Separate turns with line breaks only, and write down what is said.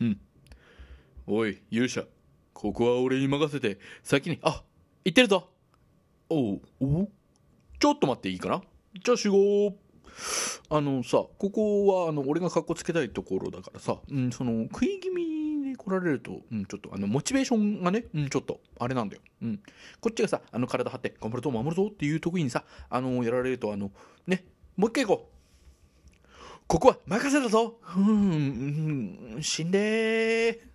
うん。おい勇者。ここは俺に任せて。先にあ行ってるぞ。おうおちょっと待っていいかな？じゃあ集合。あのさここはあの俺がかっこつけたいところだからさ、うん、その食い気味で来られると、うん、ちょっとあのモチベーションがね、うん、ちょっとあれなんだよ、うん、こっちがさあの体張って頑張るぞ守るぞっていう得意にさあのやられるとあのねもう一回行こう。ここは任せたぞ。うん、うん、死んでー。